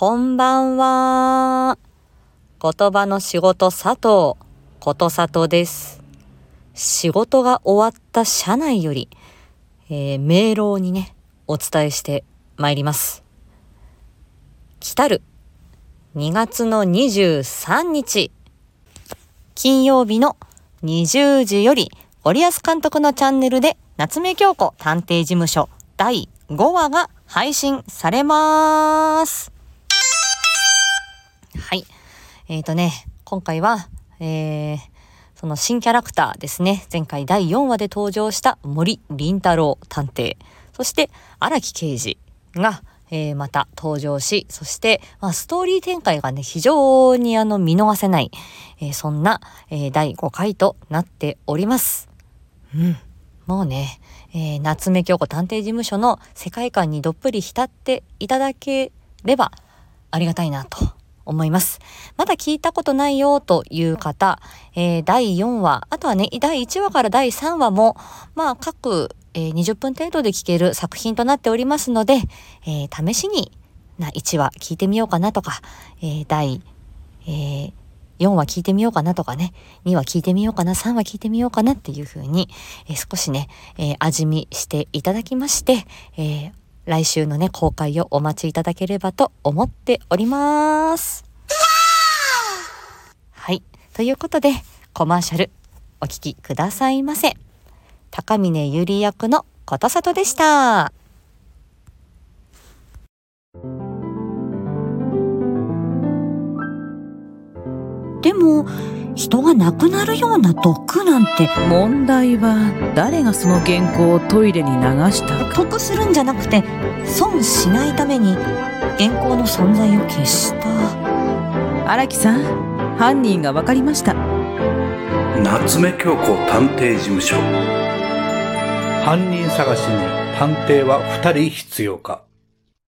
こんばんは。言葉の仕事佐藤、ことさとです。仕事が終わった社内より、えー、明朗にね、お伝えしてまいります。来たる2月の23日、金曜日の20時より、森保監督のチャンネルで、夏目京子探偵事務所第5話が配信されます。えっ、ー、とね、今回は、えー、その新キャラクターですね。前回第4話で登場した森林太郎探偵、そして荒木刑事が、えー、また登場し、そして、まあ、ストーリー展開がね、非常にあの見逃せない、えー、そんな、えー、第5回となっております。うん。もうね、えー、夏目京子探偵事務所の世界観にどっぷり浸っていただければありがたいなと思います。まだ聞いたことないよという方、えー、第4話、あとはね、第1話から第3話も、まあ各、えー、20分程度で聞ける作品となっておりますので、えー、試しにな1話聞いてみようかなとか、え第、え4話聞いてみようかなとかね、2話聞いてみようかな、3話聞いてみようかなっていう風に、え、少しね、え、味見していただきまして、え、来週のね、公開をお待ちいただければと思っております。はい。ということで、コマーシャル、お聴きくださいませ。高峰ゆり役のことさとでした。でも人が亡くなるような毒なんて。問題は誰がその原稿をトイレに流したか。得するんじゃなくて損しないために原稿の存在を消した。荒木さん犯人が分かりました。夏目京子探偵事務所。犯人探しに探偵は2人必要か